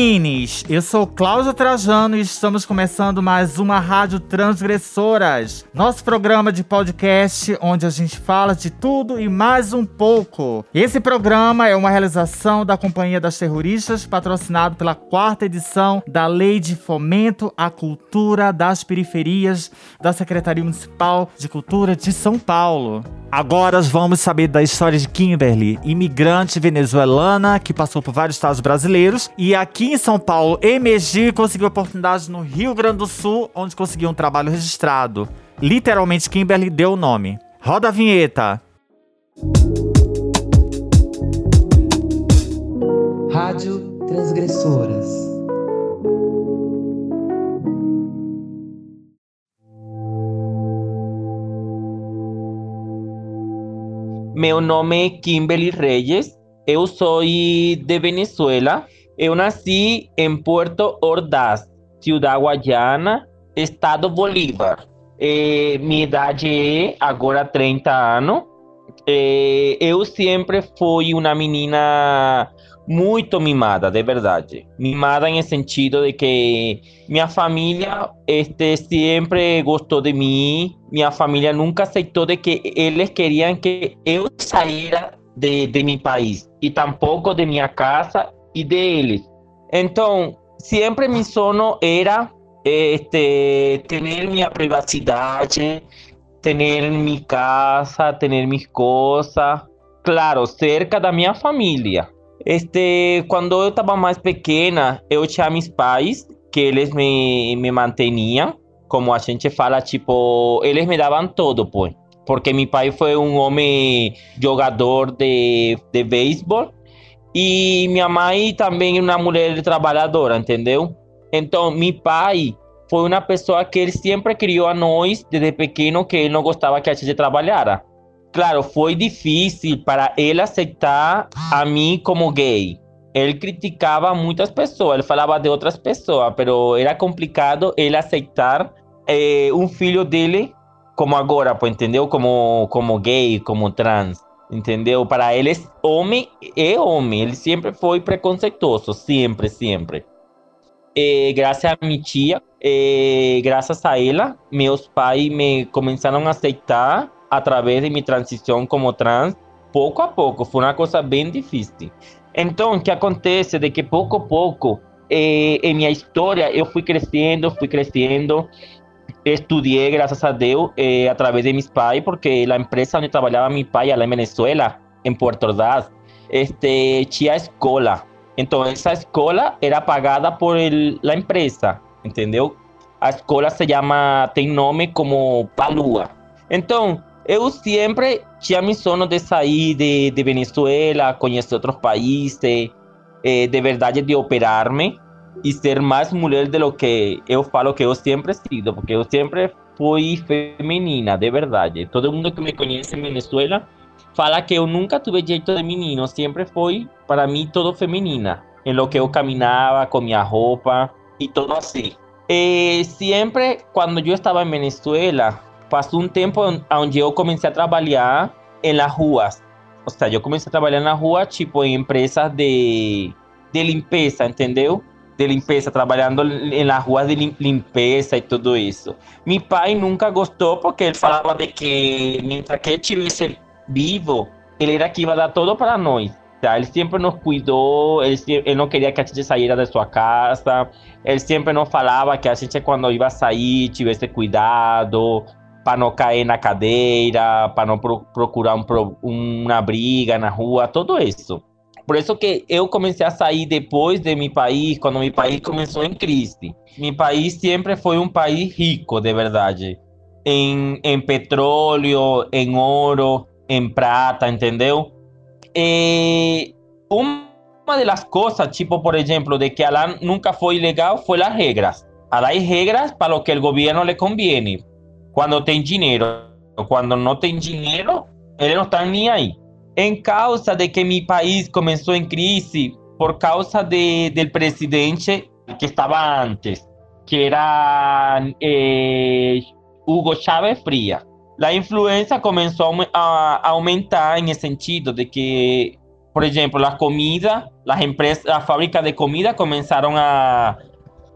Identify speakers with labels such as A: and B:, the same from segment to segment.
A: menines! Eu sou Cláudio Trajano e estamos começando mais uma Rádio Transgressoras, nosso programa de podcast onde a gente fala de tudo e mais um pouco. Esse programa é uma realização da Companhia das Terroristas, patrocinado pela quarta edição da Lei de Fomento à Cultura das Periferias da Secretaria Municipal de Cultura de São Paulo. Agora vamos saber da história de Kimberly, imigrante venezuelana que passou por vários estados brasileiros e aqui em São Paulo emergiu e conseguiu oportunidade no Rio Grande do Sul, onde conseguiu um trabalho registrado. Literalmente, Kimberly deu o nome. Roda a vinheta.
B: Rádio Transgressoras.
C: Meu nome é Kimberly Reyes, eu sou de Venezuela. Eu nasci em Puerto Ordaz, Ciudad Guayana, Estado Bolívar. Eh, minha idade é agora 30 anos. Eh, eu sempre fui uma menina muito mimada, de verdade. Mimada em sentido de que minha família este, sempre gostou de mim. Minha família nunca aceitou de que eles queriam que eu saíra de, de meu país e tampouco de minha casa e deles. Então, sempre meu sonho era este, ter minha privacidade, ter minha casa, ter minhas coisas, claro, cerca da minha família. Este, quando eu estava mais pequena, eu tinha meus pais, que eles me, me manteniam, como a gente fala, tipo, eles me davam todo, pues. Porque meu pai foi um homem jogador de, de beisebol e minha mãe também uma mulher trabalhadora, entendeu? Então, meu pai foi uma pessoa que ele sempre criou a nós desde pequeno que ele não gostava que a gente trabalhara. Claro, foi difícil para ele aceitar a mim como gay. Ele criticava muitas pessoas, ele falava de outras pessoas, mas era complicado ele aceitar eh, um filho dele como agora, entendeu? Como, como gay, como trans, entendeu? Para ele, homem é homem, ele sempre foi preconceituoso, sempre, sempre. E, graças a minha tia, e, graças a ela, meus pais me começaram a aceitar através de minha transição como trans, pouco a pouco. Foi uma coisa bem difícil. Então, o que acontece é que pouco a pouco, eh, em minha história, eu fui crescendo, fui crescendo. Estudei, graças a Deus, eh, através de meus pais, porque a empresa onde trabalhava meu pai, lá em Venezuela, em Puerto Ordaz, este, tinha escola. Então, essa escola era pagada por el, a empresa, entendeu? A escola se chama, tem nome como Palua. Então, eu sempre tinha sonho de sair de, de Venezuela, conhecer outros países, eh, de verdade de operar-me e ser mais mulher de lo que eu falo que eu sempre sido, porque eu sempre fui feminina, de verdade. Todo mundo que me conhece em Venezuela fala que eu nunca tive jeito de menino, sempre foi para mim todo feminina, em lo que eu caminhava, com minha roupa e tudo assim. E sempre quando eu estava em Venezuela, passou um tempo onde eu comecei a trabalhar em las ruas. Ou seja, eu comecei a trabalhar na rua, tipo, em empresas de, de limpeza, entendeu? De limpeza, trabalhando em las ruas de limpeza e tudo isso. Meu pai nunca gostou porque ele falava de que, mientras que ele estivesse vivo, ele era que ia dar todo para nós. Ele sempre nos cuidou, ele, ele, não queria que a gente saísse da sua casa, ele sempre nos falava que a gente, quando ia sair, tivesse cuidado, para não cair na cadeira, para não pro, procurar um, uma briga na rua, tudo isso. Por isso que eu comecei a sair depois de meu país, quando meu país começou em crise. Meu país sempre foi um país rico, de verdade. Em, em petróleo, em ouro, em prata, entendeu? E uma das coisas, tipo, por exemplo, de que lá nunca foi legal, foi as regras. Hay regras para lo que el gobierno le conviene. Cuando tem dinero, cuando no tem dinero, ellos no están ni ahí. En causa de que mi país comenzó en crisis por causa de, del presidente que estaba antes, que era eh, Hugo Chávez Fría. La influencia comenzó a, a aumentar en el sentido de que por ejemplo, la comida, las empresas, las fábricas de comida comenzaron a,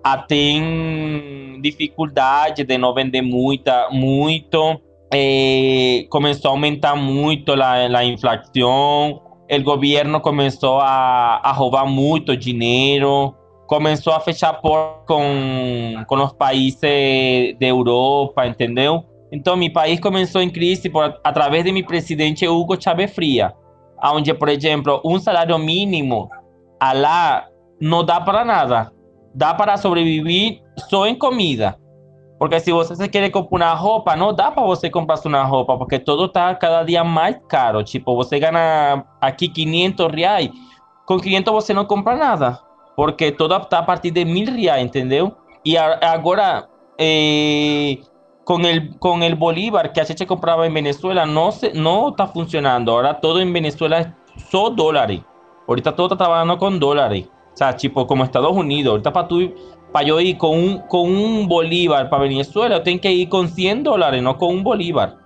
C: Ah, tem dificuldade de não vender muita, muito. Eh, começou a aumentar muito a, a inflação. O governo começou a, a roubar muito dinheiro. Começou a fechar portas com, com os países da Europa, entendeu? Então, meu país começou em crise por, através de meu presidente Hugo Chávez Fria, onde, por exemplo, um salário mínimo lá não dá para nada. Da para sobrevivir solo en comida. Porque si você se quiere comprar una ropa, no da para você comprar una ropa, porque todo está cada día más caro. Tipo, você gana aquí 500 reais, con 500 você no compra nada, porque todo está a partir de 1000 reais, entendeu? Y ahora, eh, con el, con el bolívar que se compraba en Venezuela, no, se, no está funcionando. Ahora todo en Venezuela es solo dólares. Ahorita todo está trabajando con dólares. O sea, tipo como Estados Unidos. Ahorita para tú para yo ir con un, con un bolívar para Venezuela, tengo que ir con 100 dólares, no con un bolívar.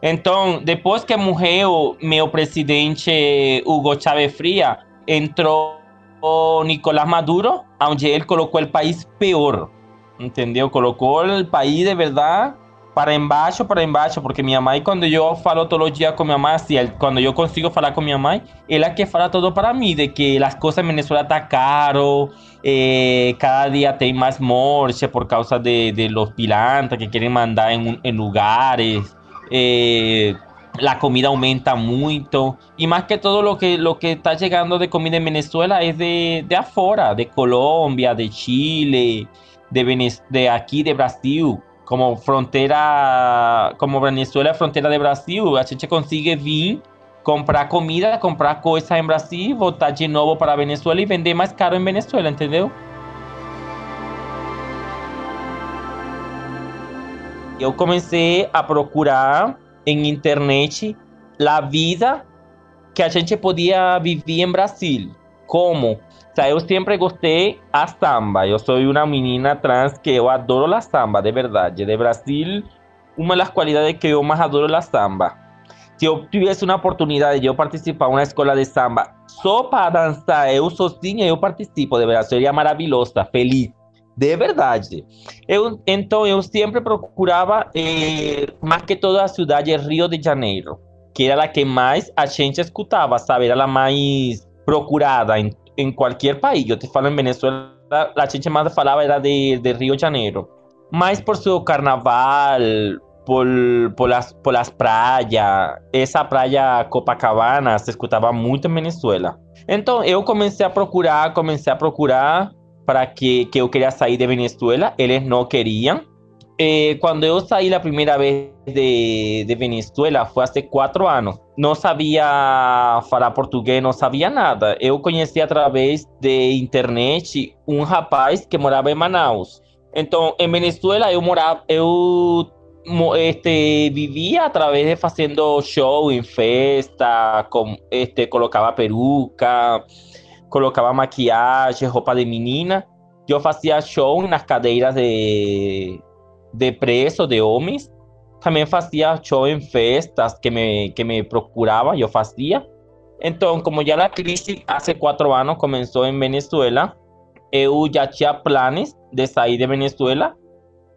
C: Entonces, después que morreu meu presidente Hugo Chávez Fría, entró Nicolás Maduro, donde él colocó el país peor. ¿Entendeu? Colocó el país de verdad para embaixo, para embaixo, porque minha mãe, quando eu falo todos os dias com minha mãe, assim, quando eu consigo falar com minha mãe, ela quer falar tudo para mim, de que as coisas em Venezuela tá caro, eh, cada dia tem mais morte por causa de, de los pilantras que querem mandar em lugares, eh, la comida aumenta muito, e mais que todo lo que, lo que está chegando de comida em Venezuela é de, de afora, de Colômbia, de Chile, de, Venez de aqui, de Brasil, como frontera, como Venezuela, frontera de Brasil, a gente consigue vir, comprar comida, comprar coisas em Brasil, voltar de novo para Venezuela e vender mais caro em Venezuela, entendeu? Eu comecei a procurar em internet a vida que a gente podia viver em Brasil. Como? O sea, yo siempre gosté a samba. Yo soy una menina trans que yo adoro la samba, de verdad. De Brasil, una de las cualidades que yo más adoro la samba. Si yo tuviese una oportunidad de yo participar en una escuela de samba solo para danzar, yo sozinha, yo participo, de verdad. Sería maravillosa, feliz. De verdade. Eu, então, eu sempre procurava, eh, que toda a cidade de Rio de Janeiro, que era a que mais a gente escutava, sabe? Era a mais procurada em en cualquier país. Yo te falo en Venezuela, la chicha más falaba era de, de Río de Janeiro. Más por su carnaval, por, por, las, por las playas. Esa playa Copacabana se escutaba muito em Venezuela. Então eu comecei a procurar, comecei a procurar para que, que eu queria sair de Venezuela. Eles não queriam. Eh, cuando yo salí la primera vez de, de, Venezuela fue hace cuatro años. No sabía hablar portugués, no sabía nada. Yo conocí a través de internet un rapaz que moraba en Manaus. Entonces, en Venezuela yo moraba, yo este, vivía a través de haciendo show en festa, con, este, colocaba peruca, colocaba maquillaje, ropa de menina. Yo hacía show en las cadeiras de de preso, de homens. Também fazia show em festas que me, que me procurava, eu fazia. Então, como já a crise há quatro anos começou em Venezuela, eu já tinha planos de sair de Venezuela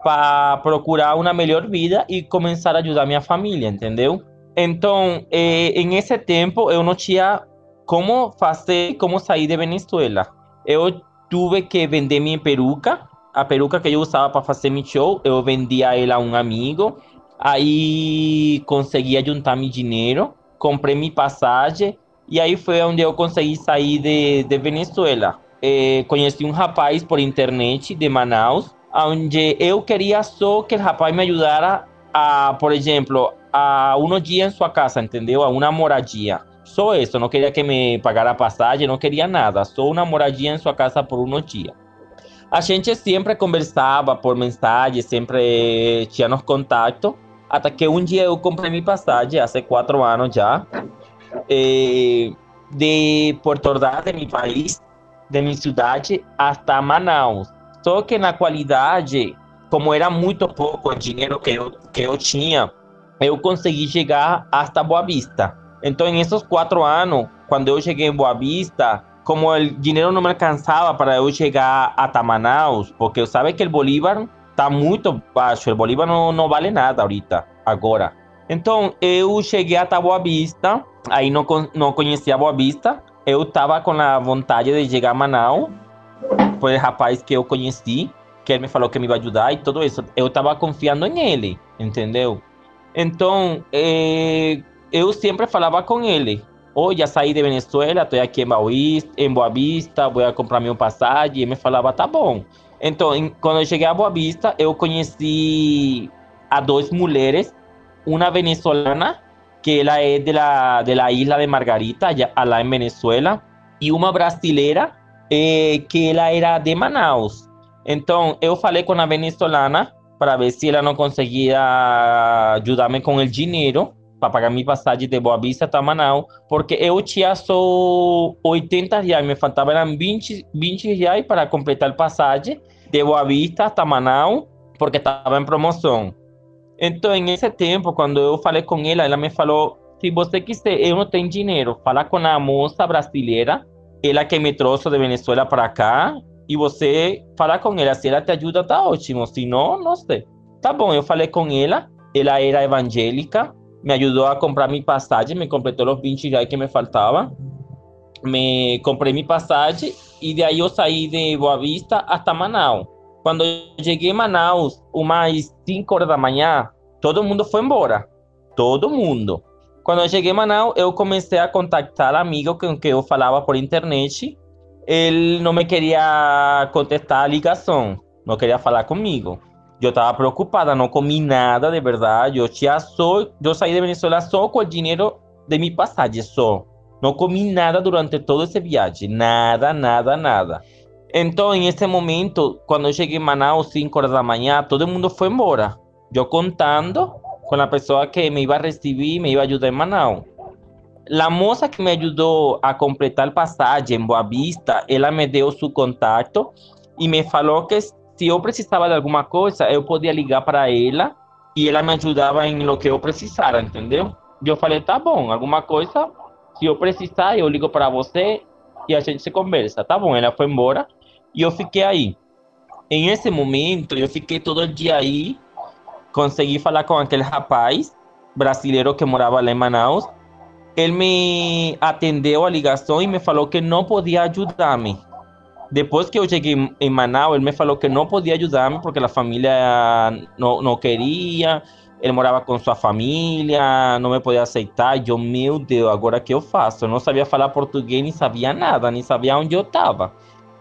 C: para procurar uma melhor vida e começar a ajudar minha família, entendeu? Então, eh, em esse tempo, eu não tinha como fazer, como sair de Venezuela. Eu tive que vender minha peruca a peruca que eu usava para fazer meu show, eu vendia ela a um amigo. Aí consegui juntar meu dinheiro, comprei minha passagem e aí foi onde eu consegui sair de, de Venezuela. Eh, conheci um rapaz por internet de Manaus, onde eu queria só que o rapaz me ajudara a, por exemplo, a uns dias em sua casa, entendeu? A uma moradia. Só isso, não queria que me pagara passagem, não queria nada, só uma moradia em sua casa por uns dias. A gente sempre conversava por mensagem, sempre tínhamos contato, até que um dia eu comprei minha passagem, há quatro anos já, de Porto Ordaz, de meu país, de minha cidade, até Manaus. Só que na qualidade, como era muito pouco o dinheiro que eu, que eu tinha, eu consegui chegar até Boa Vista. Então, em esses quatro anos, cuando yo llegué en Boavista, como el dinero no me alcanzaba para yo llegar a Manaus, porque sabe que el Bolívar está muy bajo, el Bolívar no, no vale nada ahorita, ahora. Entonces, yo llegué a Boa Vista, ahí no, no conocía Boa Vista, yo estaba con la voluntad de llegar a Manaus, foi o rapaz que eu conheci, que ele me falou que me vai ajudar e tudo isso. Eu estava confiando nele, entendeu? Então, eh, eu sempre falava com ele. Oh, já saí de Venezuela, estou aqui em Boa, Vista, em Boa Vista, vou comprar meu passagem. E me falava, tá bom. Então, quando eu cheguei a Boa Vista, eu conheci a duas mulheres, uma venezolana, que ela é de la, de la isla de Margarita, lá em Venezuela, e uma brasileira, eh, que ela era de Manaus. Entonces, yo falei con la venezolana para ver si ella no conseguía ayudarme con el dinero para mi pasaje de Boa Vista a Manaus, porque eu tinha só 80 reais, me faltavam 20, 20 reais para completar el pasaje de Boa Vista hasta Manaus, porque estaba en promoción. Entonces, en ese tiempo, cuando yo falei con ella, ella me falou: se você quiser, eu não tenho dinheiro, fala com a moça brasileira, ela que me trouxe de Venezuela para cá, e você falar com ela. Se ela te ajuda, tá ótimo. Se não, não sei. Tá bom, eu falei com ela. Ela era evangélica. Me ajudou a comprar minha passagem. Me completou os 20 reais que me faltavam. Me comprei minha passagem. E daí eu saí de Boa Vista até Manaus. Quando cheguei em Manaus, umas 5 horas da manhã, todo mundo foi embora. Todo mundo. Quando eu cheguei Manaus, eu comecei a contactar amigos com quem eu falava por internet él no me quería contestar a ligación, no quería hablar conmigo. Yo estaba preocupada, no comí nada de verdad. Yo ya soy, yo salí de Venezuela solo con el dinero de mi pasaje, solo. No comí nada durante todo ese viaje, nada, nada, nada. Entonces, en ese momento, cuando llegué a Manaus, 5 horas de la mañana, todo el mundo fue embora. Yo contando con la persona que me iba a recibir, me iba a ayudar en Manaus. La moza que me ayudó a completar el pasaje en Boavista, ella me dio su contacto y me falou que si yo precisaba de alguna cosa, yo podía ligar para ella y ella me ayudaba en lo que yo precisara, entendeu? Yo falei, tá bom, alguma coisa, se eu precisar, eu ligo para você e a gente se conversa. Tá bom, ela foi embora e eu fiquei aí. Em esse momento, eu fiquei todo dia aí, consegui falar com aquele rapaz brasileiro que morava lá em Manaus él me atendió a ligación y me falou que no podía ayudarme. Después que yo llegué en Manaus, él me falou que no podía ayudarme porque la familia no, no quería, él moraba con su familia, no me podía aceitar. Yo, meu Deus, agora que eu faço? Eu não sabia falar português, nem sabia nada, nem sabia onde eu estava.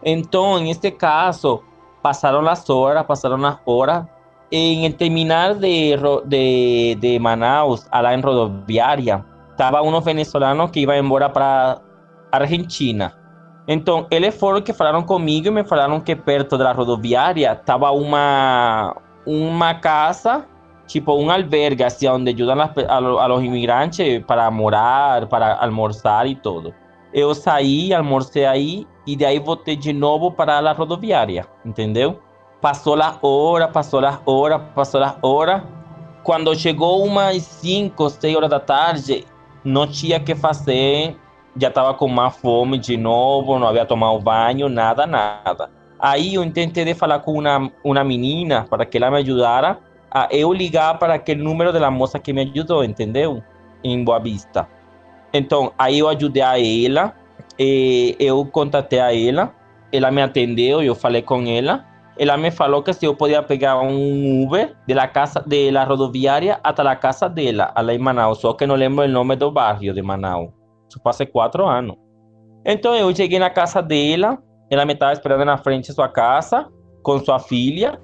C: Então, en este caso, pasaron las horas, pasaron las horas. En el terminal de, de, de Manaus, allá en rodoviaria, estava unos venezolanos que iban embora para Argentina. Então, eles foram que falaram comigo e me falaram que perto da rodoviária estava uma uma casa, tipo um albergue, assim, onde ajudam a, a, a imigrantes para morar, para almoçar e tudo. Eu saí, almorcei aí e daí voltei de novo para a rodoviária, entendeu? Passou as horas, passou as horas, passou as horas. Quando chegou umas 5, 6 horas da tarde, não tinha que fazer, já estava com má fome de novo, não havia tomado banho, nada, nada. Aí eu tentei de falar com uma, uma menina para que ela me ajudara a eu ligar para aquele número da moça que me ajudou, entendeu? Em Boa Vista. Então, aí eu ajudei a ela, eu contatei a ela, ela me atendeu, eu falei com ela, ela me falou que se eu podia pegar um Uber de la casa de la rodoviária até a casa dela, lá em Manaus, só que não lembro o nome do bairro de Manaus. Isso faz quatro anos. Então eu cheguei na casa dela, ela me estava esperando na frente de sua casa com sua filha.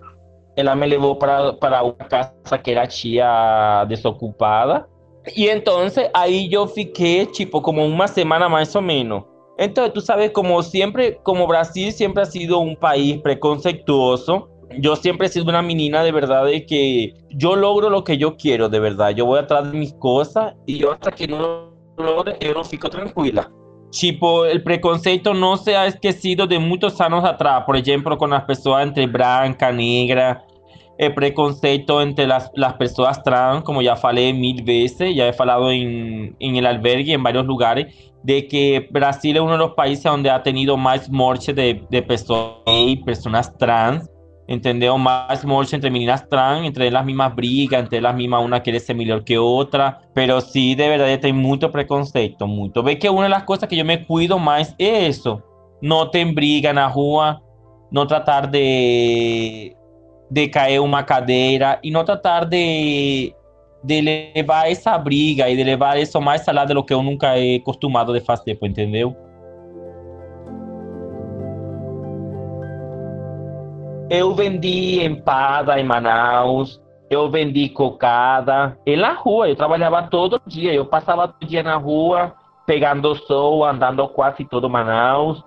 C: Ela me levou para, para uma casa que era tia desocupada. E então aí eu fiquei tipo como uma semana mais ou menos. Entonces, tú sabes, como siempre, como Brasil siempre ha sido un país preconceptuoso, yo siempre he sido una menina de verdad de que yo logro lo que yo quiero, de verdad. Yo voy atrás de mis cosas y yo hasta que no yo no fico tranquila. Tipo, el preconcepto no se ha esquecido de muchos años atrás, por ejemplo, con las personas entre blanca, negra. el preconceito entre las, las personas trans, como ya falé mil veces, ya he falado en, en el albergue, en varios lugares, de que Brasil es uno de los países donde ha tenido más muertes de, de personas personas trans, entendeu? Mais morte entre meninas trans, entre las mismas brigas, entre las mismas, una quiere ser mejor que otra, pero sí, de verdad, tem mucho preconceito, mucho. Ve que una de las cosas que yo me cuido más es eso, no te briga na rua, no tratar de, de caer uma cadeira e não tratar de, de levar essa briga e de levar isso mais além do que eu nunca he acostumado de fazer, entendeu? Eu vendi empada em Manaus, eu vendi cocada e na rua. Eu trabalhava todo dia, eu passava todo dia na rua, pegando sol, andando quase todo Manaus.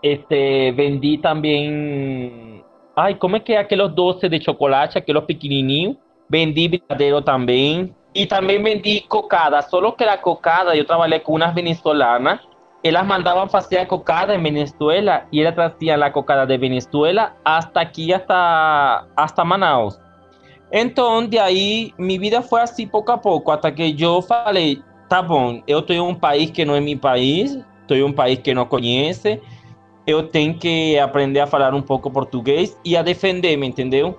C: Este, vendi também. Ai, como é que é aqueles doces de chocolate, aqueles pequenininhos? Vendi brigadeiro também. E também vendi cocada, só que a cocada eu trabalhei com umas venezolanas ellas mandaban hacer cocada en Venezuela y ellas traían la cocada de Venezuela hasta aquí, hasta, hasta Manaus. Entonces, de ahí, mi vida fue así poco a poco, hasta que yo falei, tá bom, eu estoy en un país que no es mi país, estoy en un país que no conoce, eu tenho que aprender a falar um pouco português e a defender, me entendeu?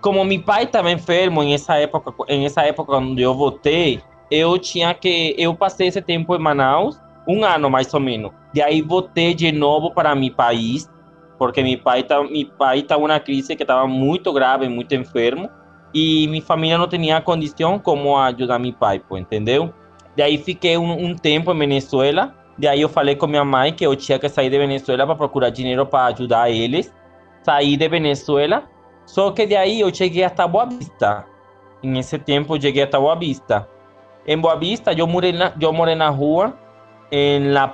C: Como meu pai estava enfermo em essa época, em essa época quando eu voltei, eu tinha que eu passei esse tempo em Manaus um ano mais ou menos. De aí voté de novo para mi país, porque mi pai tá mi pai tá uma crise que estava muito grave, muito enfermo, e mi família não tinha condição como ajudar a mi pai entendeu? De aí fiquei um um tempo em Venezuela, de aí eu falei com minha mãe que eu tinha que sair de Venezuela para procurar dinheiro para ajudar eles. Saí de Venezuela, só que de aí eu cheguei até Boa Vista. em esse tempo cheguei até Boa Vista. em Boa Vista eu morei na, eu morei na rua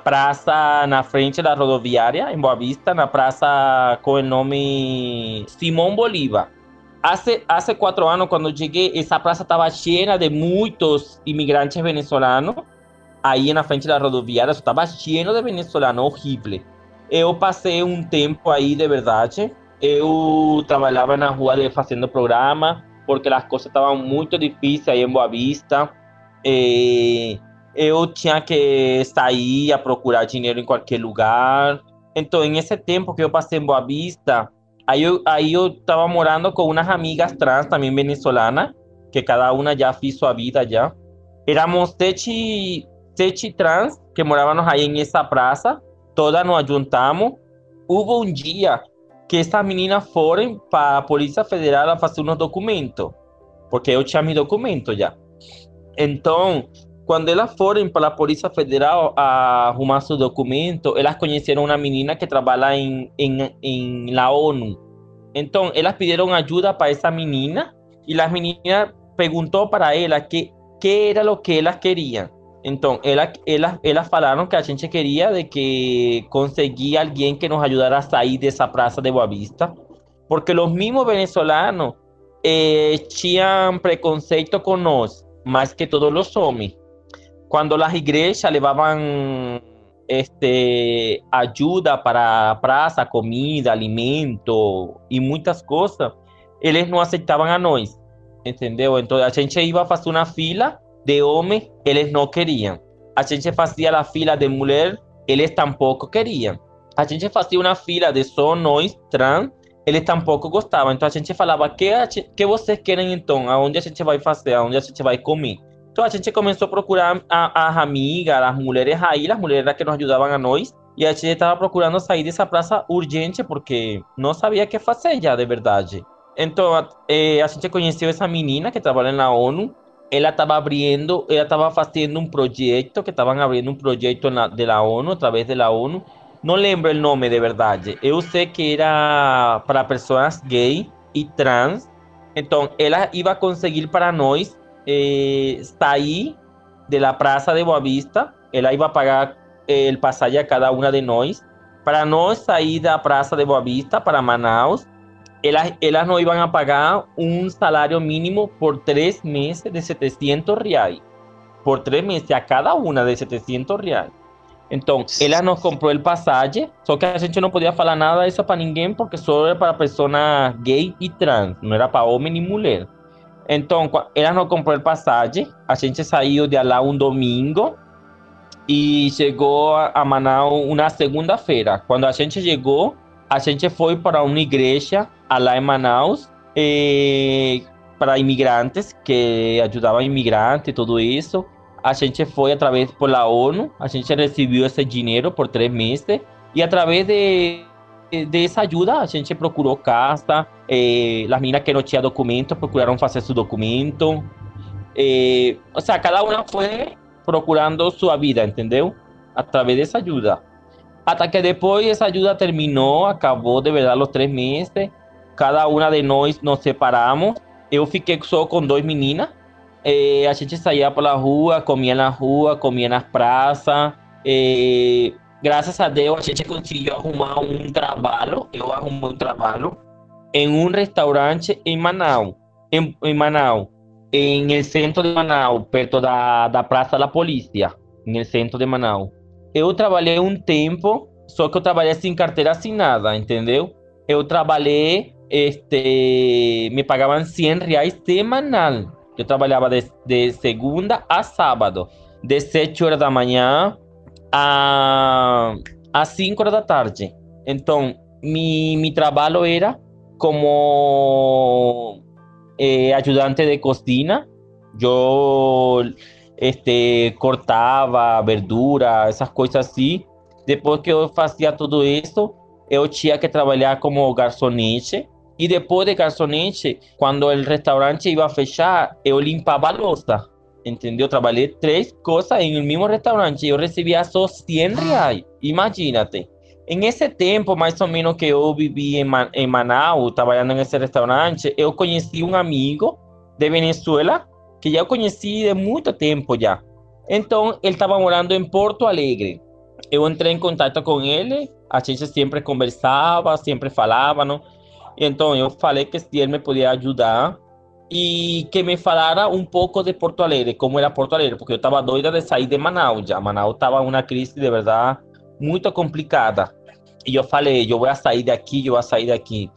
C: plaza, en la frente de la rodoviaria, en Boavista, en la plaza con el nombre Simón Bolívar. Hace, hace cuatro años cuando llegué, esa plaza estaba llena de muchos inmigrantes venezolanos. Ahí en la frente de la rodoviaria estaba lleno de venezolanos, horrible. Yo pasé un tiempo ahí de verdad. Yo trabajaba en la rua de haciendo programa porque las cosas estaban muy difíciles ahí en Boavista. Eh, eu tinha que sair a procurar dinheiro em qualquer lugar. Então, nesse tempo que eu passei em Boa Vista, aí eu, aí eu estava morando com umas amigas trans também venezolanas, que cada uma já fez sua vida já. Éramos sete, sete trans que morávamos aí nessa praça, todas nos juntamos. Houve um dia que essas meninas foram para a Polícia Federal a fazer uns documentos, porque eu tinha meu documento já. Então, Cuando ellas fueron para la Policía Federal a arrumar su documento, ellas conocieron una menina que trabaja en, en, en la ONU. Entonces, ellas pidieron ayuda para esa menina y la menina preguntó para ella qué, qué era lo que ellas querían. Entonces, ellas, ellas, ellas falaron que la gente quería de que conseguía alguien que nos ayudara a salir de esa plaza de Boavista, porque los mismos venezolanos eh, tinham preconceito con nosotros, más que todos los hombres cuando las iglesias llevaban este, ayuda para praza, comida, alimento y muchas cosas, ellos no aceptaban a nosotros, ¿entendeu? Entonces, a gente iba a hacer una fila de hombres, ellos no querían. A gente hacía la fila de mujer, ellos tampoco querían. A gente hacía una fila de só nós, trans, eles tampouco gostavam. Então a gente falava: que, que vocês querem então? Aonde a gente vai fazer? Aonde a gente vai comer? Então a gente a procurar as amigas, as mulheres aí, as mulheres que nos ajudavam a nós. E a gente estava procurando sair dessa praça urgente porque não sabia o que fazer já, de verdade. Então a, eh, a gente conheceu essa menina que trabalha na ONU. Ela estava abrindo, ela estava fazendo um projeto, que estavam abrindo um projeto na, de la ONU, através da ONU. Não lembro o nome de verdade. Eu sei que era para pessoas gay e trans. Então ela ia conseguir para nós eh, sair de la plaza de Boavista, ela iba a pagar el pasaje a cada una de nós. Para nós sair da praça de Boavista para Manaus, elas, elas não iban a pagar um salário mínimo por três meses de 700 reais. Por três meses, a cada uma de 700 reais. Então, ela nos comprou o passagem, só que a gente não podia falar nada disso para ninguém, porque só era para pessoa gay e trans, não era para homem nem mulher. Então, ela nos comprou passagem, a gente saiu de lá um domingo e chegou a Manaus uma segunda-feira. Quando a gente chegou, a gente foi para uma igreja lá em Manaus, eh, para imigrantes, que ajudavam imigrantes e tudo isso. A gente foi através pela ONU, a gente recebeu esse dinheiro por três meses e através de, de essa ajuda a gente procurou casa, eh, as que não tinham documento procuraram fazer seu documento. Eh, ou seja, cada uma foi procurando sua vida, entendeu? Através dessa ajuda. Até que depois essa ajuda terminou, acabou de verdade os três meses. Cada uma de nós nos separamos. Eu fiquei só com duas meninas eh, a gente saía pela rua, comia na rua, comia nas praças. Eh, graças a Deus, a gente conseguiu arrumar um trabalho. Eu arrumei um trabalho em um restaurante em Manaus. Em, em Manaus. Em el centro de Manaus, perto da, da Praça da Polícia. El centro de Manaus. Eu trabalhei um tempo, só que eu trabalhei sem carteira assinada, entendeu? Eu trabalhei, este, me pagavam 100 reais semanal eu trabalhava de, de segunda a sábado, de 7 horas da manhã a, a 5 horas da tarde. Então, mi, mi trabalho era como eh, ajudante de cocina. Eu este, cortava verdura, essas coisas assim. Depois que eu fazia tudo isso, eu tinha que trabalhar como garçonete e depois de garçonete, quando o restaurante ia fechar, eu limpava a louça. Entendeu? Trabalhei três coisas em um mesmo restaurante. Eu recebia só 100 reais. Imagínate. Em esse tempo, mais ou menos, que eu vivi em, Man em Manaus, trabalhando nesse restaurante, eu conheci um amigo de Venezuela, que já conheci de muito tempo já. Então, ele estava morando em Porto Alegre. Eu entrei em contato com ele, a gente sempre conversava, sempre falava, não? Então eu falei que se ele me podia ajudar e que me falara um pouco de Porto Alegre, como era Porto Alegre, porque eu estava doida de sair de Manaus já. Manaus estava uma crise de verdade muito complicada. E eu falei, eu vou sair daqui, eu vou sair daqui.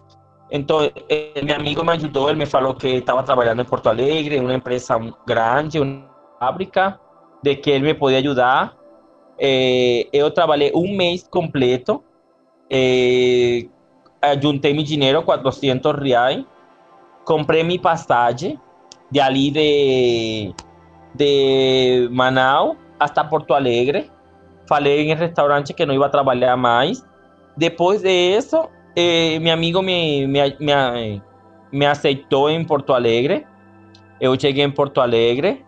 C: Então, eh, meu amigo me ajudou, ele me falou que estava trabalhando em Porto Alegre, uma empresa grande, uma fábrica, de que ele me podia ajudar. Eh, eu trabalhei um mês completo, eh, juntei mi dinero, 400 reais, compré mi pasaje de ali de, de Manaus hasta Porto Alegre. Falei en el restaurante que no iba a trabajar más. Después de eso, eh, mi amigo me, me, me, me aceptó en Porto Alegre. Yo llegué en Porto Alegre.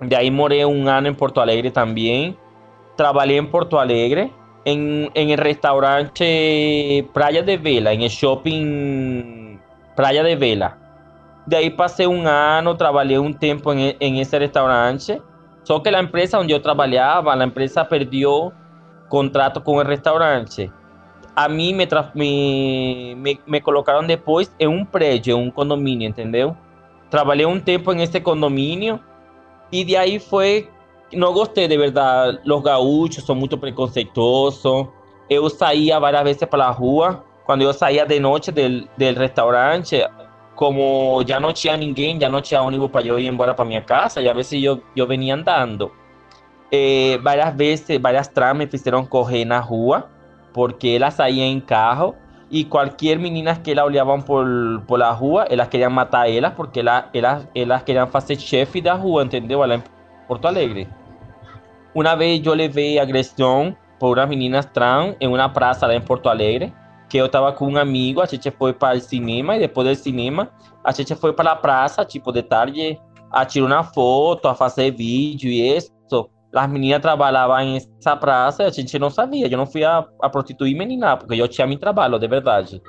C: De ahí moré un año en Porto Alegre también. Trabajé en Porto Alegre en, en, el restaurante Playa de Vela, en el shopping Playa de Vela. De ahí pasé un año, trabajé un tiempo en, en ese restaurante. Solo que la empresa donde yo trabajaba, la empresa perdió contrato con el restaurante. A mí me, me, me, me colocaron después en un predio, en un condominio, ¿entendeu? Trabajé un tiempo en ese condominio y de ahí fue não gostei de verdade. Os gaúchos são muito preconceituosos. Eu saía várias vezes pela rua. Quando eu saía de noite do restaurante, como já não tinha ninguém, já não tinha ônibus para eu ir embora para minha casa, e às vezes eu, eu venia andando. Eh, várias vezes, várias trans me fizeram correr na rua, porque elas saíam em carro e qualquer menina que elas olhavam por, por la rua, elas queriam matar elas, porque elas, elas, elas queriam fazer chefe da rua, entendeu? Ela Porto Alegre. Una vez yo le vi agresión por unas meninas trans en una plaza em Porto Alegre, que eu estava com um amigo, a gente foi para o cinema e depois do cinema a gente foi para a praça, tipo de tarde, a tirar uma foto, a fazer vídeo e isso. As meninas trabalhavam nessa praça e a gente não sabia, eu não fui a, a prostituir menina, porque eu tinha meu trabalho, de verdade.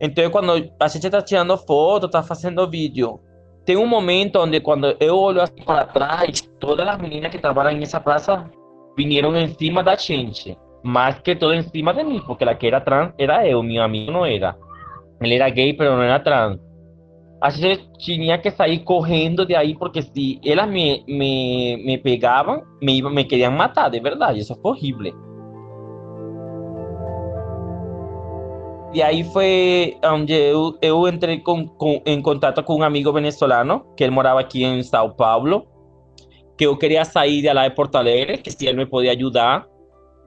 C: Então, quando a gente está tirando foto, está fazendo vídeo, tem um momento onde quando eu olho assim para trás, todas as meninas que trabalham nessa praça vieram em cima da gente. más que todo encima de mí, porque la que era trans era yo, mi amigo no era. Él era gay, pero no era trans. Así que tenía que salir cogiendo de ahí, porque si ellas me, me, me pegaban, me, iba, me querían matar, de verdad, y eso fue horrible. de ahí fue donde yo, yo, entré con, con, en contacto con un amigo venezolano que él moraba aquí en Sao Paulo, que yo quería salir de la de Porto Alegre, que si él me podía ayudar,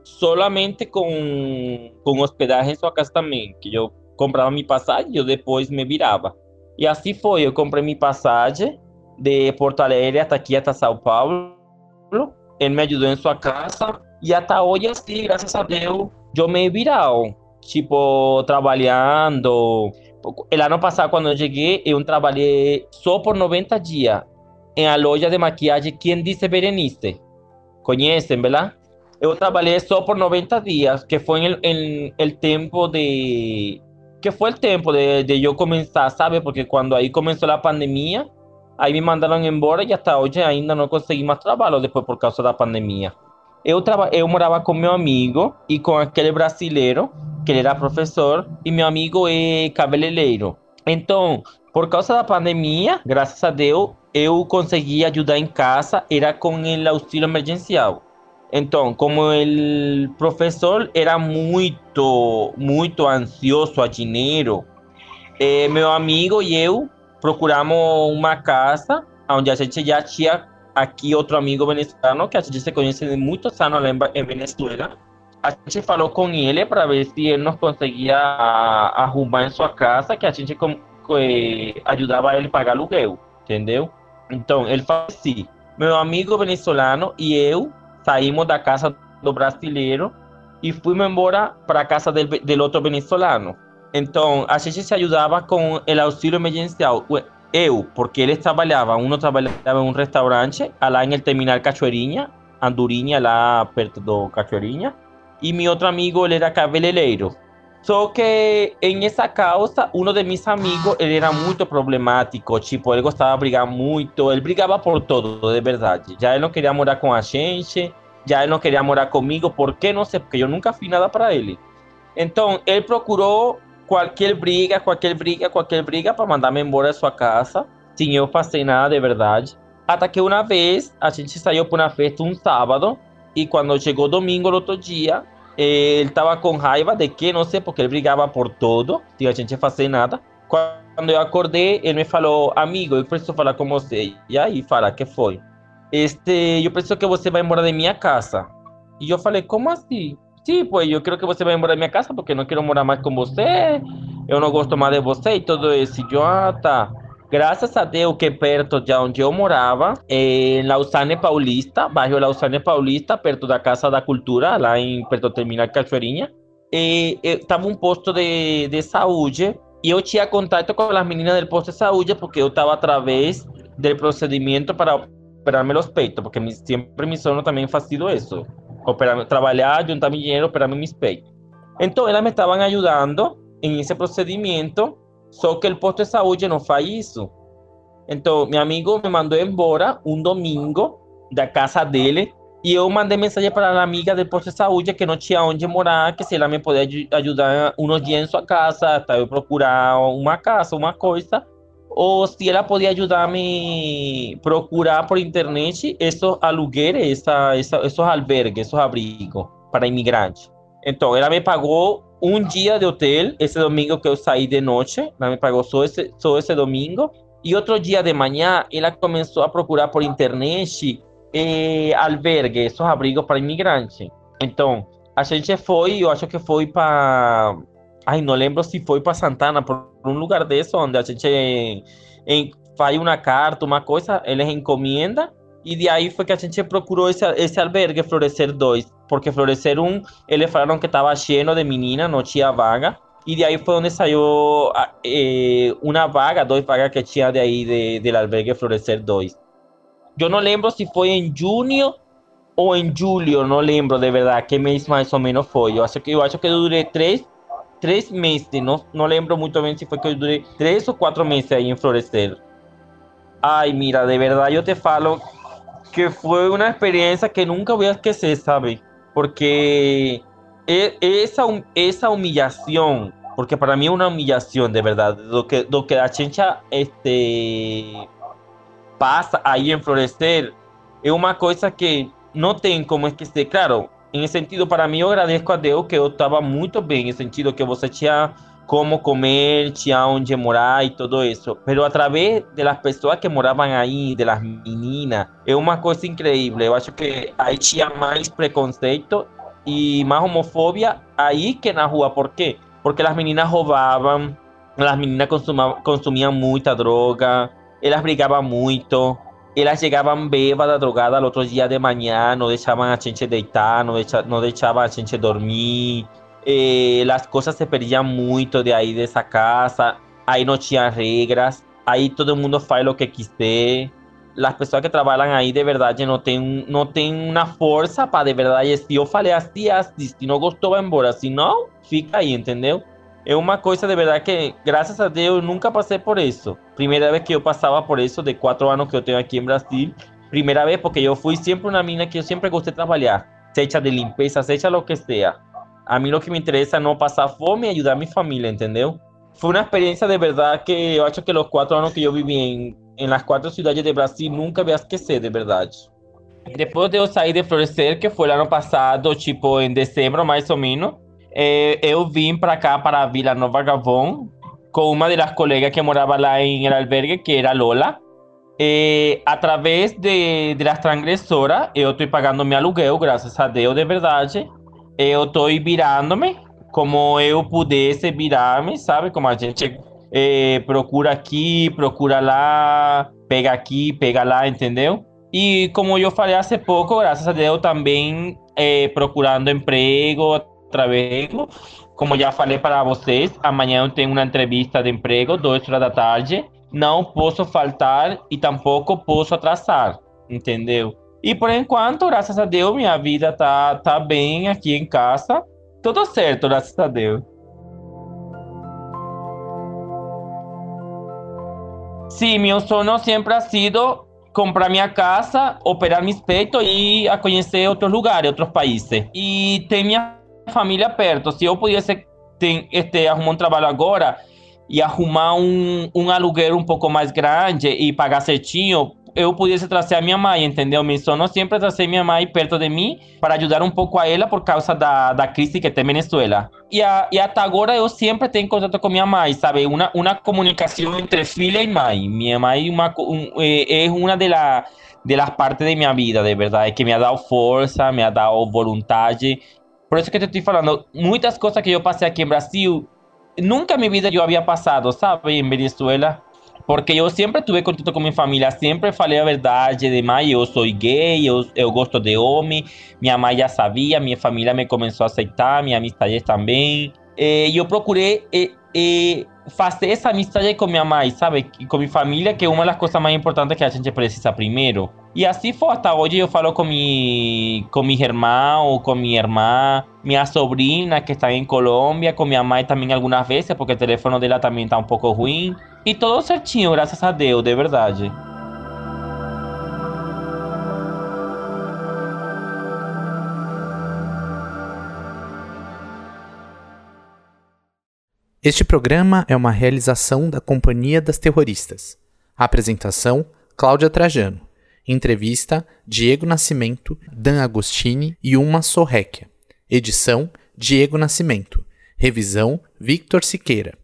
C: solamente com, com hospedagem em sua casa também, que eu comprava minha passagem e eu depois me virava. E assim foi, eu comprei minha passagem de Porto Alegre até aqui, até São Paulo. Ele me ajudou em sua casa e até hoje, assim, graças a Deus, eu me virado. Tipo, trabalhando. El ano passado, quando eu cheguei, eu trabalhei só por 90 dias em a loja de maquiagem Quem Disse Berenice. Conhecem, verdade? Eu trabalhei só por 90 dias, que foi en el, el tempo de... Que foi o tempo de, de eu começar, sabe? Porque quando aí começou a pandemia, aí me mandaram embora e até hoje ainda não consegui mais trabalho depois por causa da pandemia. Eu, traba, eu morava com meu amigo e com aquele brasileiro, que ele era professor, e meu amigo é cabeleireiro. Então, por causa da pandemia, graças a Deus, eu consegui ajudar em casa, era com o auxílio emergencial. Então, como o professor era muito, muito ansioso a dinheiro, eh, meu amigo e eu procuramos uma casa onde a gente já tinha aqui outro amigo venezuelano que a gente se conhece de muitos anos em Venezuela. A gente falou com ele para ver se ele nos conseguia arrumar em sua casa, que a gente eh, ajudava ele a pagar aluguel, entendeu? Então, ele falou assim: meu amigo venezuelano e eu saímos da casa do brasileiro e fomos embora para casa del, del outro venezuelano. Então, a gente se ajudava com o auxílio emergencial. Eu, porque eles trabalhavam, um trabalhava em um restaurante lá em el terminal Cachoeirinha, Andurinha, lá perto do Cachoeirinha, e meu outro amigo, ele era cabeleireiro. Só que em essa causa, um de meus amigos, ele era muito problemático, tipo, ele gostava de brigar muito, ele brigava por todo, de verdade. Já ele não queria morar com a gente, já ele não queria morar comigo, por que? Não sei, porque eu nunca fiz nada para ele. Então, ele procurou qualquer briga, qualquer briga, qualquer briga para mandar-me embora da sua casa, sem eu fazer nada de verdade. Até que uma vez, a gente saiu para uma festa um sábado, e quando chegou domingo, outro dia, ele estava com raiva de que, não sei, porque ele brigava por todo, sem a gente fazer nada. Quando eu acordei, ele me falou, amigo, eu preciso falar com você. E aí, fala, que foi? Este, eu preciso que você vá embora de minha casa. E eu falei, como assim? Sim, pues eu quero que você vá embora da minha casa porque não quero morar mais com você. Eu não gosto mais de você e tudo isso. E eu, ah, tá. Graças a Deus que perto de onde eu morava, em Lausanne Paulista, bairro Lausanne Paulista, perto da Casa da Cultura, lá em perto Terminal Cachoeirinha, estava um posto de, de saúde e eu tinha contato com as meninas do posto de saúde porque eu estava através do procedimento para operarme os peitos, porque mi, sempre mi sono também fazia isso. Operar, trabalhar, juntar meu dinheiro, operarme mis peitos. Então, elas me estavam ajudando em esse procedimento só que o posto de saúde não faz isso. Então, meu amigo me mandou embora um domingo da casa dele e eu mandei mensagem para a amiga do posto de saúde que não tinha onde morar, que se ela me podia ajudar uns dias em sua casa, até eu procurar uma casa, uma coisa, ou se ela podia ajudar a me procurar por internet esses alugueres, essa, essa, esses albergues, esses abrigos para imigrantes. Então, ela me pagou um dia de hotel, esse domingo que eu saí de ela me pagou só esse, só esse domingo. E outro dia de manhã, ela começou a procurar por internet eh, albergue, esses abrigos para imigrantes. Então, a gente foi, eu acho que foi para. Ai, não lembro se foi para Santana, por um lugar desse, onde a gente em, faz uma carta, uma coisa, eles encomenda e de aí foi que a gente procurou esse albergue Florescer 2, porque Florescer 1, eles falaram que estava cheio de meninas, não tinha vaga. E de aí foi onde saiu eh, uma vaga, duas vagas que tinha de aí de, del albergue Florescer 2. Eu não lembro se foi em junho ou em julho, não lembro de verdade que mês mais ou menos foi. Eu acho que eu acho que eu durei três, três meses, não, não lembro muito bem se foi que eu durei três ou quatro meses aí em Florescer. Ai, mira, de verdade eu te falo que fue una experiencia que nunca voy a esquecer, ¿sabes? Porque e, esa, esa humillación, porque para mí es una humillación de verdad, lo que, lo que la chencha este, pasa ahí en Florecer, es una cosa que no tengo como esquecer. Claro, en ese sentido, para mí yo agradezco a Dios que estaba muy bien, en el sentido que vos tinha como comer, tinha onde morar e tudo isso. Pero através das pessoas que moravam aí, das meninas, é uma coisa incrível. Eu acho que aí tinha mais preconceito e mais homofobia aí que na rua. Por quê? Porque as meninas roubavam, as meninas consumiam muita droga, elas brigavam muito. Elas chegavam bêbadas, drogadas no outro dia de manhã, não deixavam a gente deitar, não deixavam, não deixavam a gente dormir. Eh, las cosas se perdían mucho de ahí, de esa casa. Ahí no tinha regras. Ahí todo el mundo faz lo que quiser. Las personas que trabajan ahí de verdad no tienen, no tienen una fuerza para de verdad. Si yo falei así, así. Si no gostou, vai embora. Si no, fica ahí, entendeu? É uma coisa de verdade que, graças a Deus, eu nunca passei por isso. Primeira vez que eu passava por isso, de quatro anos que eu tenho aqui em Brasil. Primeira vez porque eu fui sempre uma mina que eu sempre gostei de trabalhar. Seja de limpeza, seja lo que seja. A mí lo que me interesa es no pasar fome y ayudar a mi familia, ¿entendió? Fue una experiencia de verdad que yo acho que los cuatro años que yo viví en, en las cuatro ciudades de Brasil nunca a esquecer, de verdad. Después de eu de Florescer, que foi ano passado, tipo em dezembro mais ou menos, eh, eu vim para cá, para Vila Nova Gavão, com uma das colegas que morava lá em el albergue, que era Lola. Eh, através de, de las transgressoras, eu estou pagando meu aluguel, graças a Deus, de verdade eu tô virando-me como eu pudesse virar-me, sabe? Como a gente é, procura aqui, procura lá, pega aqui, pega lá, entendeu? E como eu falei há pouco, graças a Deus também é, procurando emprego, através, como já falei para vocês, amanhã eu tenho uma entrevista de emprego, duas horas da tarde. Não posso faltar e tampouco posso atrasar, entendeu? E por enquanto, graças a Deus, minha vida tá, tá bem aqui em casa. Tudo certo, graças a Deus. Sim, meu sonho sempre ha sido comprar minha casa, operar meu peito e a conhecer outros lugares, outros países. E ter minha família perto. Se eu pudesse ter, este, arrumar um trabalho agora e arrumar um, um aluguel um pouco mais grande e pagar certinho, eu pudesse trazer a minha mãe, entendeu? Me sonho sempre trazer minha mãe perto de mim para ajudar um pouco a ela por causa da, da crise que tem Venezuela. E, a, e até agora eu sempre tenho contato com minha mãe, sabe? Uma, uma comunicação entre filha e mãe. Minha mãe uma, um, é, uma das de las partes de minha vida, de verdade, que me ha dado força, me ha dado vontade. Por isso que te estou falando, muitas coisas que eu passei aqui em Brasil, nunca na minha vida eu havia passado, sabe? Em Venezuela. Porque eu sempre tive contato com minha família, sempre falei a verdade de mãe, eu sou gay, eu, eu gosto de homem, minha mãe já sabia, minha família me começou a aceitar, minha amizade também. E eu procurei e, e fazer essa amizade com minha mãe, sabe? Com minha família, que é uma das coisas mais importantes que a gente precisa primeiro. E assim foi até hoje. Eu falo com, mi, com meu irmão, com minha irmã, minha sobrinha que está em Colômbia, com minha mãe também algumas vezes, porque o telefone dela também está um pouco ruim. E tudo certinho, graças a Deus, de verdade.
D: Este programa é uma realização da Companhia das Terroristas. apresentação: Cláudia Trajano. Entrevista: Diego Nascimento, Dan Agostini e Uma Sorrequia. Edição: Diego Nascimento. Revisão: Victor Siqueira.